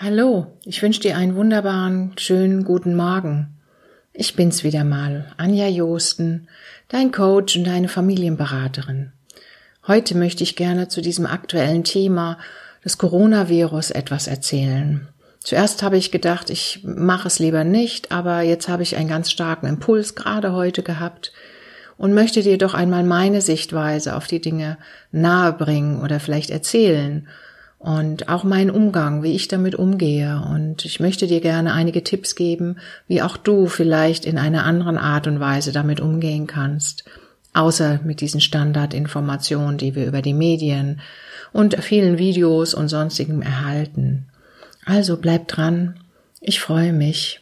Hallo, ich wünsche dir einen wunderbaren, schönen guten Morgen. Ich bin's wieder mal, Anja Josten, dein Coach und deine Familienberaterin. Heute möchte ich gerne zu diesem aktuellen Thema des Coronavirus etwas erzählen. Zuerst habe ich gedacht, ich mache es lieber nicht, aber jetzt habe ich einen ganz starken Impuls gerade heute gehabt und möchte dir doch einmal meine Sichtweise auf die Dinge nahebringen oder vielleicht erzählen und auch meinen Umgang, wie ich damit umgehe. Und ich möchte dir gerne einige Tipps geben, wie auch du vielleicht in einer anderen Art und Weise damit umgehen kannst, außer mit diesen Standardinformationen, die wir über die Medien und vielen Videos und sonstigem erhalten. Also bleib dran, ich freue mich.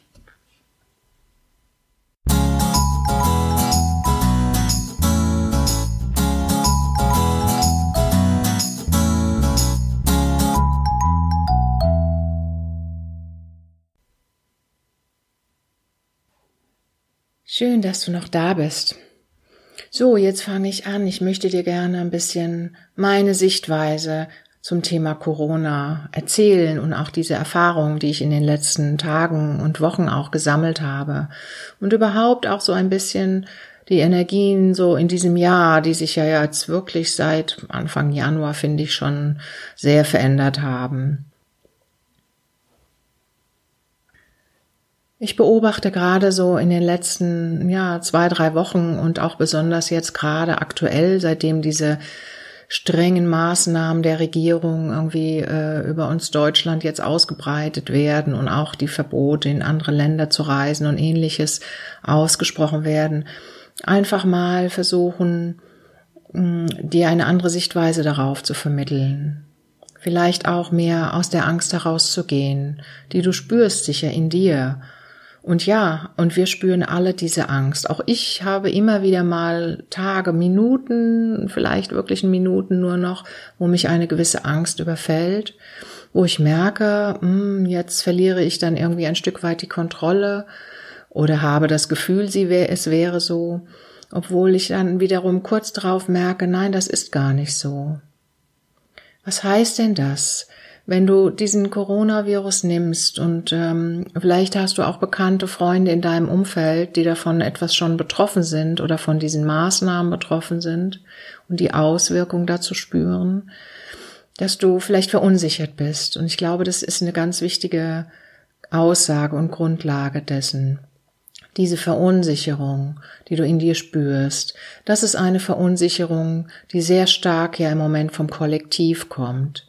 Schön, dass du noch da bist. So, jetzt fange ich an. Ich möchte dir gerne ein bisschen meine Sichtweise zum Thema Corona erzählen und auch diese Erfahrungen, die ich in den letzten Tagen und Wochen auch gesammelt habe. Und überhaupt auch so ein bisschen die Energien so in diesem Jahr, die sich ja jetzt wirklich seit Anfang Januar, finde ich, schon sehr verändert haben. Ich beobachte gerade so in den letzten, ja, zwei, drei Wochen und auch besonders jetzt gerade aktuell, seitdem diese strengen Maßnahmen der Regierung irgendwie äh, über uns Deutschland jetzt ausgebreitet werden und auch die Verbote in andere Länder zu reisen und ähnliches ausgesprochen werden, einfach mal versuchen, mh, dir eine andere Sichtweise darauf zu vermitteln. Vielleicht auch mehr aus der Angst herauszugehen, die du spürst sicher in dir und ja, und wir spüren alle diese Angst. Auch ich habe immer wieder mal Tage, Minuten, vielleicht wirklich Minuten nur noch, wo mich eine gewisse Angst überfällt, wo ich merke, hm, jetzt verliere ich dann irgendwie ein Stück weit die Kontrolle oder habe das Gefühl, sie wär, es wäre so, obwohl ich dann wiederum kurz darauf merke, nein, das ist gar nicht so. Was heißt denn das? Wenn du diesen Coronavirus nimmst und ähm, vielleicht hast du auch bekannte Freunde in deinem Umfeld, die davon etwas schon betroffen sind oder von diesen Maßnahmen betroffen sind und die Auswirkungen dazu spüren, dass du vielleicht verunsichert bist. Und ich glaube, das ist eine ganz wichtige Aussage und Grundlage dessen. Diese Verunsicherung, die du in dir spürst, das ist eine Verunsicherung, die sehr stark ja im Moment vom Kollektiv kommt.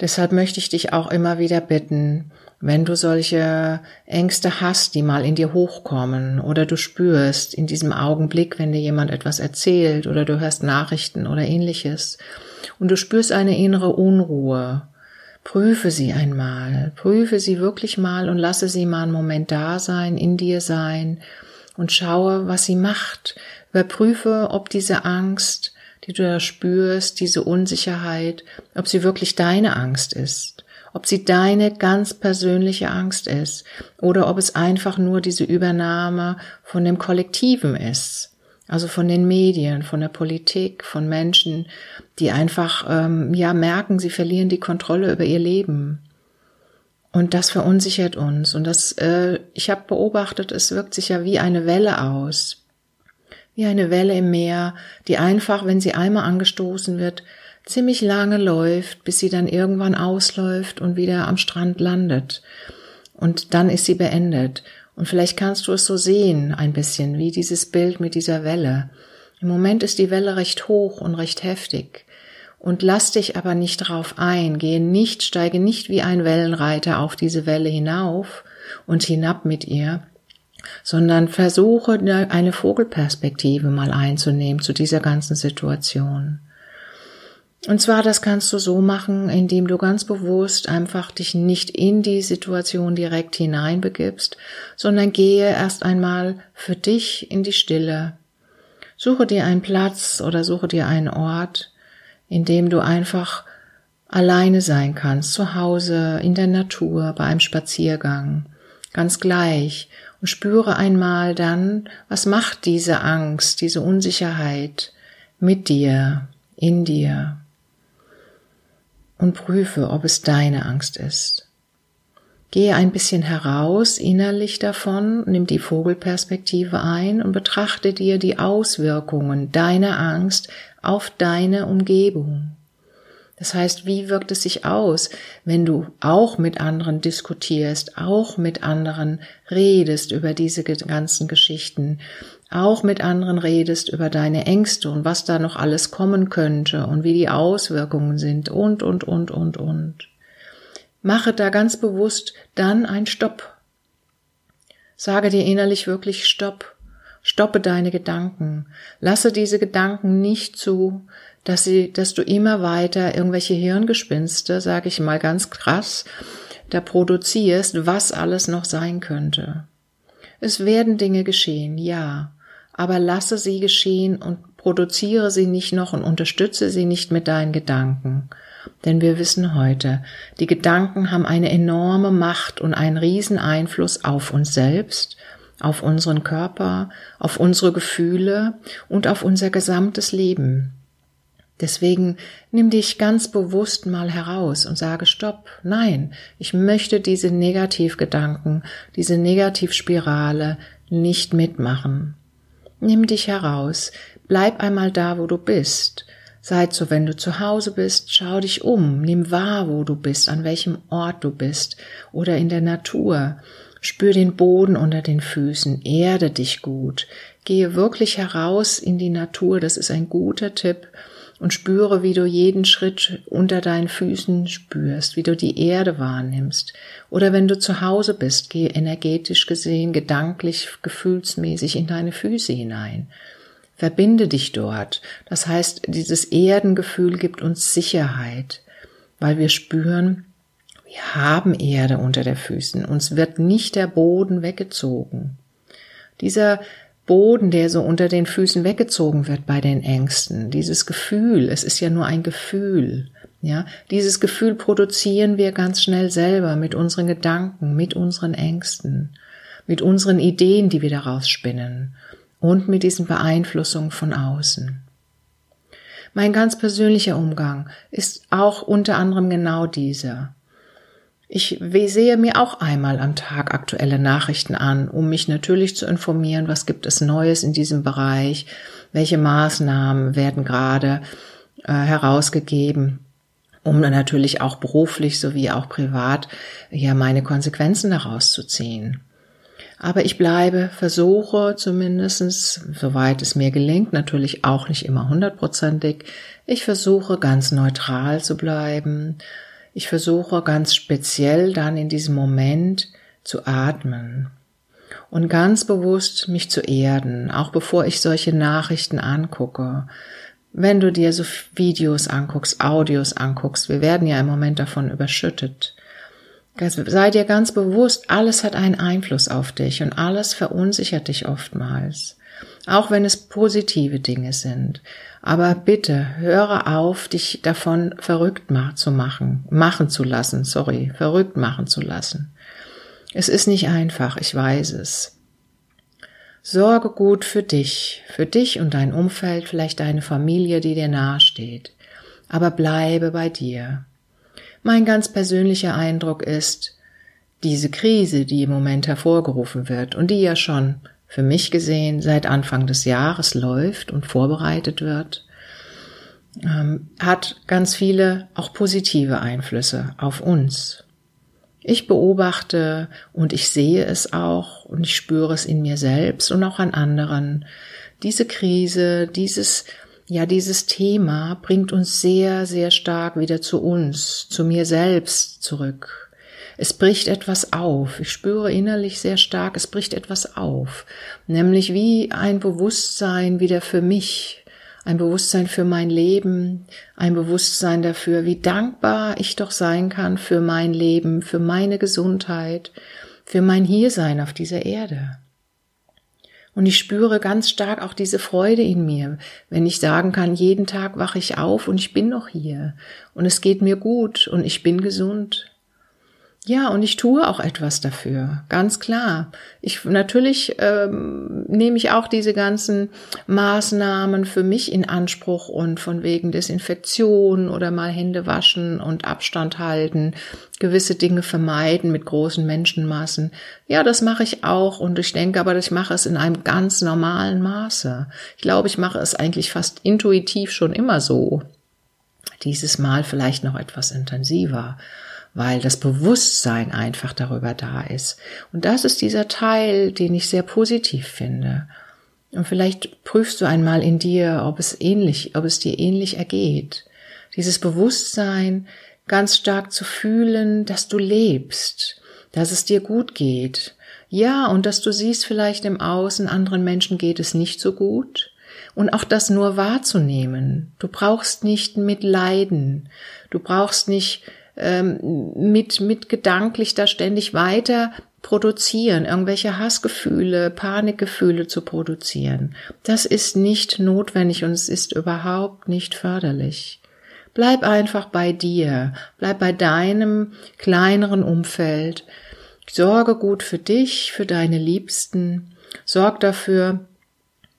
Deshalb möchte ich dich auch immer wieder bitten, wenn du solche Ängste hast, die mal in dir hochkommen oder du spürst in diesem Augenblick, wenn dir jemand etwas erzählt oder du hörst Nachrichten oder ähnliches und du spürst eine innere Unruhe, prüfe sie einmal, prüfe sie wirklich mal und lasse sie mal einen Moment da sein, in dir sein und schaue, was sie macht. Überprüfe, ob diese Angst die du da spürst, diese Unsicherheit, ob sie wirklich deine Angst ist, ob sie deine ganz persönliche Angst ist oder ob es einfach nur diese Übernahme von dem Kollektiven ist, also von den Medien, von der Politik, von Menschen, die einfach ähm, ja merken, sie verlieren die Kontrolle über ihr Leben. Und das verunsichert uns. Und das, äh, ich habe beobachtet, es wirkt sich ja wie eine Welle aus wie eine Welle im Meer, die einfach, wenn sie einmal angestoßen wird, ziemlich lange läuft, bis sie dann irgendwann ausläuft und wieder am Strand landet. Und dann ist sie beendet. Und vielleicht kannst du es so sehen, ein bisschen, wie dieses Bild mit dieser Welle. Im Moment ist die Welle recht hoch und recht heftig. Und lass dich aber nicht drauf ein, gehe nicht, steige nicht wie ein Wellenreiter auf diese Welle hinauf und hinab mit ihr, sondern versuche eine Vogelperspektive mal einzunehmen zu dieser ganzen Situation. Und zwar, das kannst du so machen, indem du ganz bewusst einfach dich nicht in die Situation direkt hineinbegibst, sondern gehe erst einmal für dich in die Stille. Suche dir einen Platz oder suche dir einen Ort, in dem du einfach alleine sein kannst, zu Hause, in der Natur, bei einem Spaziergang, ganz gleich, und spüre einmal dann, was macht diese Angst, diese Unsicherheit mit dir, in dir und prüfe, ob es deine Angst ist. Gehe ein bisschen heraus innerlich davon, nimm die Vogelperspektive ein und betrachte dir die Auswirkungen deiner Angst auf deine Umgebung. Das heißt, wie wirkt es sich aus, wenn du auch mit anderen diskutierst, auch mit anderen redest über diese ganzen Geschichten, auch mit anderen redest über deine Ängste und was da noch alles kommen könnte und wie die Auswirkungen sind und, und, und, und, und. Mache da ganz bewusst dann ein Stopp. Sage dir innerlich wirklich Stopp. Stoppe deine Gedanken. Lasse diese Gedanken nicht zu, dass sie, dass du immer weiter irgendwelche Hirngespinste, sage ich mal ganz krass, da produzierst, was alles noch sein könnte. Es werden Dinge geschehen, ja, aber lasse sie geschehen und produziere sie nicht noch und unterstütze sie nicht mit deinen Gedanken. Denn wir wissen heute, die Gedanken haben eine enorme Macht und einen riesen Einfluss auf uns selbst, auf unseren Körper, auf unsere Gefühle und auf unser gesamtes Leben. Deswegen nimm dich ganz bewusst mal heraus und sage Stopp, nein, ich möchte diese Negativgedanken, diese Negativspirale nicht mitmachen. Nimm dich heraus, bleib einmal da, wo du bist. Seid so, wenn du zu Hause bist, schau dich um, nimm wahr, wo du bist, an welchem Ort du bist oder in der Natur. Spür den Boden unter den Füßen, erde dich gut, gehe wirklich heraus in die Natur, das ist ein guter Tipp und spüre, wie du jeden Schritt unter deinen Füßen spürst, wie du die Erde wahrnimmst. Oder wenn du zu Hause bist, geh energetisch gesehen, gedanklich, gefühlsmäßig in deine Füße hinein. Verbinde dich dort. Das heißt, dieses Erdengefühl gibt uns Sicherheit, weil wir spüren, wir haben Erde unter der Füßen. Uns wird nicht der Boden weggezogen. Dieser Boden, der so unter den Füßen weggezogen wird bei den Ängsten, dieses Gefühl, es ist ja nur ein Gefühl, ja, dieses Gefühl produzieren wir ganz schnell selber mit unseren Gedanken, mit unseren Ängsten, mit unseren Ideen, die wir daraus spinnen und mit diesen Beeinflussungen von außen. Mein ganz persönlicher Umgang ist auch unter anderem genau dieser. Ich sehe mir auch einmal am Tag aktuelle Nachrichten an, um mich natürlich zu informieren, was gibt es Neues in diesem Bereich, welche Maßnahmen werden gerade äh, herausgegeben, um dann natürlich auch beruflich sowie auch privat ja meine Konsequenzen daraus zu ziehen. Aber ich bleibe, versuche zumindestens, soweit es mir gelingt, natürlich auch nicht immer hundertprozentig, ich versuche ganz neutral zu bleiben, ich versuche ganz speziell dann in diesem Moment zu atmen und ganz bewusst mich zu erden, auch bevor ich solche Nachrichten angucke. Wenn du dir so Videos anguckst, Audios anguckst, wir werden ja im Moment davon überschüttet. Sei dir ganz bewusst, alles hat einen Einfluss auf dich und alles verunsichert dich oftmals. Auch wenn es positive Dinge sind. Aber bitte höre auf, dich davon verrückt zu machen, machen zu lassen, sorry, verrückt machen zu lassen. Es ist nicht einfach, ich weiß es. Sorge gut für dich, für dich und dein Umfeld, vielleicht deine Familie, die dir nahesteht. Aber bleibe bei dir. Mein ganz persönlicher Eindruck ist, diese Krise, die im Moment hervorgerufen wird und die ja schon für mich gesehen seit Anfang des Jahres läuft und vorbereitet wird, ähm, hat ganz viele auch positive Einflüsse auf uns. Ich beobachte und ich sehe es auch und ich spüre es in mir selbst und auch an anderen. Diese Krise, dieses, ja, dieses Thema bringt uns sehr, sehr stark wieder zu uns, zu mir selbst zurück. Es bricht etwas auf. Ich spüre innerlich sehr stark, es bricht etwas auf. Nämlich wie ein Bewusstsein wieder für mich, ein Bewusstsein für mein Leben, ein Bewusstsein dafür, wie dankbar ich doch sein kann für mein Leben, für meine Gesundheit, für mein Hiersein auf dieser Erde. Und ich spüre ganz stark auch diese Freude in mir, wenn ich sagen kann, jeden Tag wache ich auf und ich bin noch hier und es geht mir gut und ich bin gesund. Ja, und ich tue auch etwas dafür, ganz klar. Ich natürlich ähm, nehme ich auch diese ganzen Maßnahmen für mich in Anspruch und von wegen Desinfektion oder mal Hände waschen und Abstand halten, gewisse Dinge vermeiden mit großen Menschenmassen. Ja, das mache ich auch und ich denke aber, ich mache es in einem ganz normalen Maße. Ich glaube, ich mache es eigentlich fast intuitiv schon immer so. Dieses Mal vielleicht noch etwas intensiver weil das Bewusstsein einfach darüber da ist. Und das ist dieser Teil, den ich sehr positiv finde. Und vielleicht prüfst du einmal in dir, ob es ähnlich, ob es dir ähnlich ergeht. Dieses Bewusstsein ganz stark zu fühlen, dass du lebst, dass es dir gut geht. Ja, und dass du siehst vielleicht im Außen, anderen Menschen geht es nicht so gut. Und auch das nur wahrzunehmen. Du brauchst nicht mitleiden. Du brauchst nicht ähm, mit, mit gedanklich da ständig weiter produzieren, irgendwelche Hassgefühle, Panikgefühle zu produzieren. Das ist nicht notwendig und es ist überhaupt nicht förderlich. Bleib einfach bei dir, bleib bei deinem kleineren Umfeld, sorge gut für dich, für deine Liebsten, sorg dafür,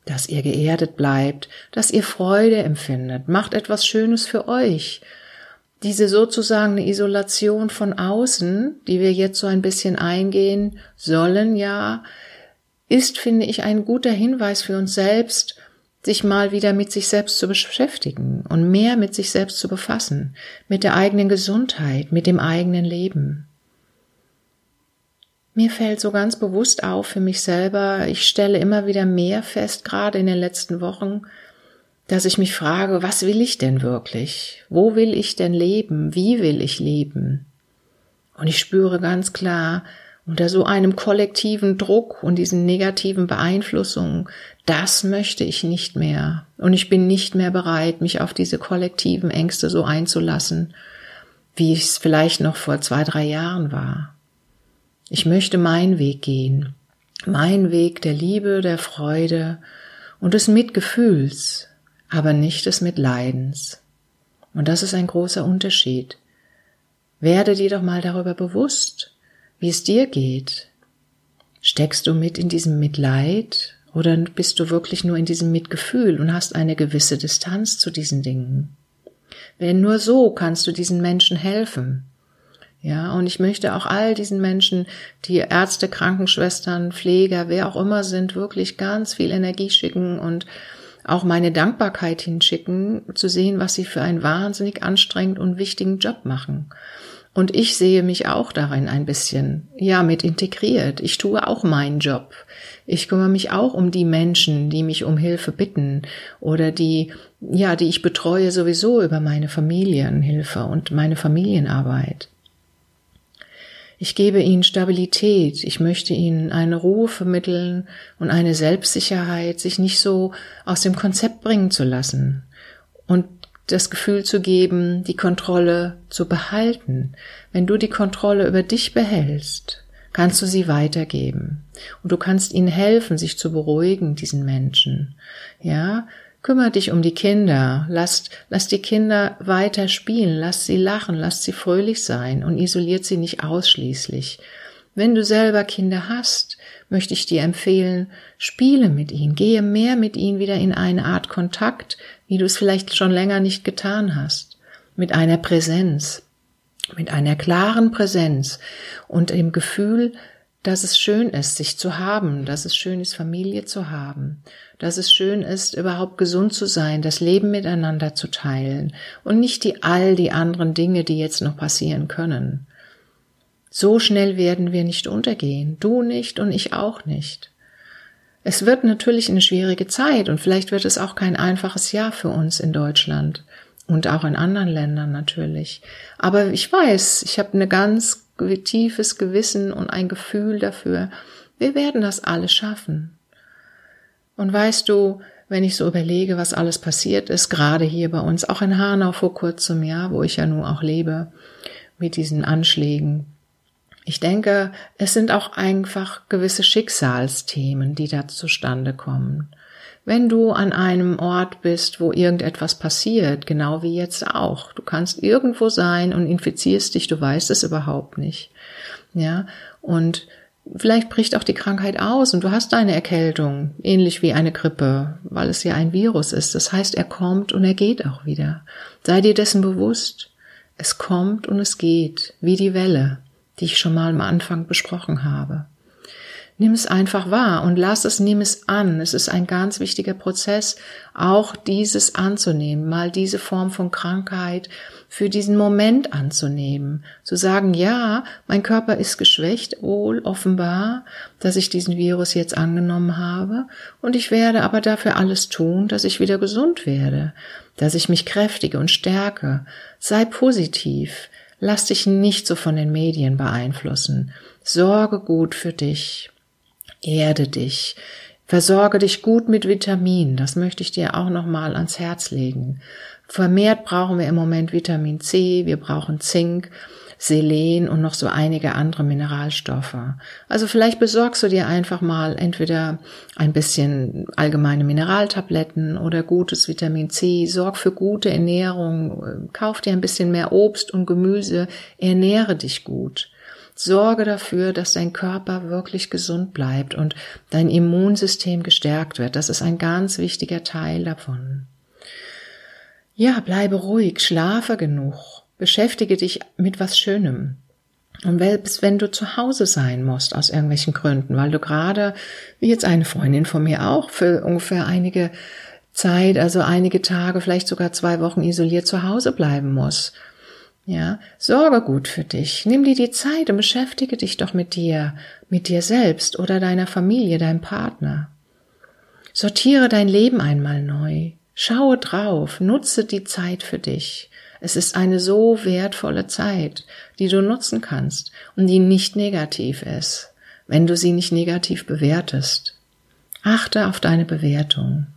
dass ihr geerdet bleibt, dass ihr Freude empfindet, macht etwas Schönes für euch, diese sozusagen eine Isolation von außen, die wir jetzt so ein bisschen eingehen sollen, ja, ist, finde ich, ein guter Hinweis für uns selbst, sich mal wieder mit sich selbst zu beschäftigen und mehr mit sich selbst zu befassen, mit der eigenen Gesundheit, mit dem eigenen Leben. Mir fällt so ganz bewusst auf für mich selber, ich stelle immer wieder mehr fest, gerade in den letzten Wochen, dass ich mich frage, was will ich denn wirklich? Wo will ich denn leben? Wie will ich leben? Und ich spüre ganz klar, unter so einem kollektiven Druck und diesen negativen Beeinflussungen, das möchte ich nicht mehr. Und ich bin nicht mehr bereit, mich auf diese kollektiven Ängste so einzulassen, wie es vielleicht noch vor zwei, drei Jahren war. Ich möchte meinen Weg gehen. Mein Weg der Liebe, der Freude und des Mitgefühls, aber nicht des Mitleidens. Und das ist ein großer Unterschied. Werde dir doch mal darüber bewusst, wie es dir geht. Steckst du mit in diesem Mitleid oder bist du wirklich nur in diesem Mitgefühl und hast eine gewisse Distanz zu diesen Dingen? Denn nur so kannst du diesen Menschen helfen. Ja, und ich möchte auch all diesen Menschen, die Ärzte, Krankenschwestern, Pfleger, wer auch immer sind, wirklich ganz viel Energie schicken und auch meine Dankbarkeit hinschicken, zu sehen, was sie für einen wahnsinnig anstrengend und wichtigen Job machen. Und ich sehe mich auch darin ein bisschen, ja, mit integriert. Ich tue auch meinen Job. Ich kümmere mich auch um die Menschen, die mich um Hilfe bitten oder die, ja, die ich betreue sowieso über meine Familienhilfe und meine Familienarbeit. Ich gebe ihnen Stabilität, ich möchte ihnen eine Ruhe vermitteln und eine Selbstsicherheit, sich nicht so aus dem Konzept bringen zu lassen und das Gefühl zu geben, die Kontrolle zu behalten. Wenn du die Kontrolle über dich behältst, kannst du sie weitergeben. Und du kannst ihnen helfen, sich zu beruhigen, diesen Menschen. Ja, Kümmer dich um die Kinder, lass, lass die Kinder weiter spielen, lass sie lachen, lass sie fröhlich sein und isoliert sie nicht ausschließlich. Wenn du selber Kinder hast, möchte ich dir empfehlen, spiele mit ihnen, gehe mehr mit ihnen wieder in eine Art Kontakt, wie du es vielleicht schon länger nicht getan hast, mit einer Präsenz, mit einer klaren Präsenz. Und dem Gefühl, dass es schön ist, sich zu haben, dass es schön ist, Familie zu haben, dass es schön ist, überhaupt gesund zu sein, das Leben miteinander zu teilen und nicht die all die anderen Dinge, die jetzt noch passieren können. So schnell werden wir nicht untergehen, du nicht und ich auch nicht. Es wird natürlich eine schwierige Zeit und vielleicht wird es auch kein einfaches Jahr für uns in Deutschland und auch in anderen Ländern natürlich. Aber ich weiß, ich habe eine ganz tiefes Gewissen und ein Gefühl dafür, wir werden das alles schaffen. Und weißt du, wenn ich so überlege, was alles passiert ist, gerade hier bei uns, auch in Hanau vor kurzem, ja, wo ich ja nun auch lebe, mit diesen Anschlägen. Ich denke, es sind auch einfach gewisse Schicksalsthemen, die da zustande kommen. Wenn du an einem Ort bist, wo irgendetwas passiert, genau wie jetzt auch, du kannst irgendwo sein und infizierst dich, du weißt es überhaupt nicht. Ja, und vielleicht bricht auch die Krankheit aus und du hast eine Erkältung, ähnlich wie eine Grippe, weil es ja ein Virus ist. Das heißt, er kommt und er geht auch wieder. Sei dir dessen bewusst. Es kommt und es geht, wie die Welle, die ich schon mal am Anfang besprochen habe. Nimm es einfach wahr und lass es, nimm es an. Es ist ein ganz wichtiger Prozess, auch dieses anzunehmen, mal diese Form von Krankheit für diesen Moment anzunehmen. Zu sagen, ja, mein Körper ist geschwächt, wohl offenbar, dass ich diesen Virus jetzt angenommen habe und ich werde aber dafür alles tun, dass ich wieder gesund werde, dass ich mich kräftige und stärke. Sei positiv. Lass dich nicht so von den Medien beeinflussen. Sorge gut für dich. Erde dich. Versorge dich gut mit Vitaminen. Das möchte ich dir auch nochmal ans Herz legen. Vermehrt brauchen wir im Moment Vitamin C, wir brauchen Zink, Selen und noch so einige andere Mineralstoffe. Also vielleicht besorgst du dir einfach mal entweder ein bisschen allgemeine Mineraltabletten oder gutes Vitamin C, sorg für gute Ernährung, kauf dir ein bisschen mehr Obst und Gemüse, ernähre dich gut. Sorge dafür, dass dein Körper wirklich gesund bleibt und dein Immunsystem gestärkt wird. Das ist ein ganz wichtiger Teil davon. Ja, bleibe ruhig, schlafe genug, beschäftige dich mit was Schönem. Und selbst wenn du zu Hause sein musst, aus irgendwelchen Gründen, weil du gerade, wie jetzt eine Freundin von mir auch, für ungefähr einige Zeit, also einige Tage, vielleicht sogar zwei Wochen isoliert zu Hause bleiben muss, ja, sorge gut für dich. Nimm dir die Zeit und beschäftige dich doch mit dir, mit dir selbst oder deiner Familie, deinem Partner. Sortiere dein Leben einmal neu. Schaue drauf, nutze die Zeit für dich. Es ist eine so wertvolle Zeit, die du nutzen kannst und die nicht negativ ist, wenn du sie nicht negativ bewertest. Achte auf deine Bewertung.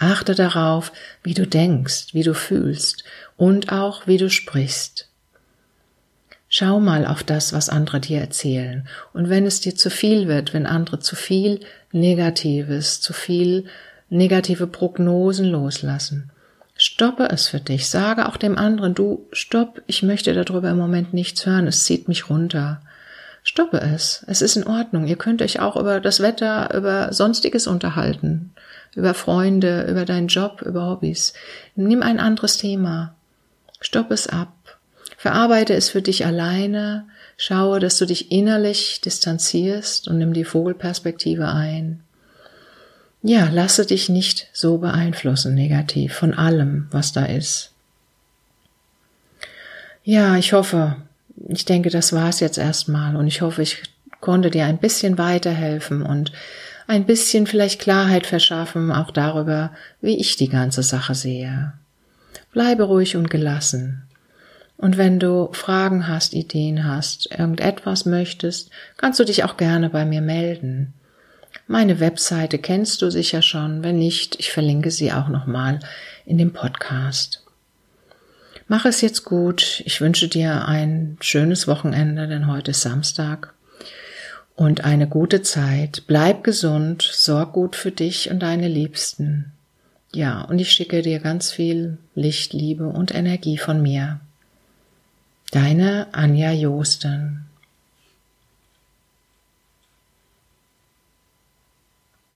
Achte darauf, wie du denkst, wie du fühlst und auch wie du sprichst. Schau mal auf das, was andere dir erzählen. Und wenn es dir zu viel wird, wenn andere zu viel Negatives, zu viel negative Prognosen loslassen, stoppe es für dich. Sage auch dem anderen, du, stopp, ich möchte darüber im Moment nichts hören, es zieht mich runter. Stoppe es. Es ist in Ordnung. Ihr könnt euch auch über das Wetter, über Sonstiges unterhalten über Freunde, über deinen Job, über Hobbys. Nimm ein anderes Thema. Stopp es ab. Verarbeite es für dich alleine. Schaue, dass du dich innerlich distanzierst und nimm die Vogelperspektive ein. Ja, lasse dich nicht so beeinflussen negativ von allem, was da ist. Ja, ich hoffe, ich denke, das war's jetzt erstmal und ich hoffe, ich konnte dir ein bisschen weiterhelfen und ein bisschen vielleicht Klarheit verschaffen, auch darüber, wie ich die ganze Sache sehe. Bleibe ruhig und gelassen. Und wenn du Fragen hast, Ideen hast, irgendetwas möchtest, kannst du dich auch gerne bei mir melden. Meine Webseite kennst du sicher schon, wenn nicht, ich verlinke sie auch nochmal in dem Podcast. Mach es jetzt gut. Ich wünsche dir ein schönes Wochenende, denn heute ist Samstag und eine gute Zeit. Bleib gesund, sorg gut für dich und deine Liebsten. Ja, und ich schicke dir ganz viel Licht, Liebe und Energie von mir. Deine Anja Josten.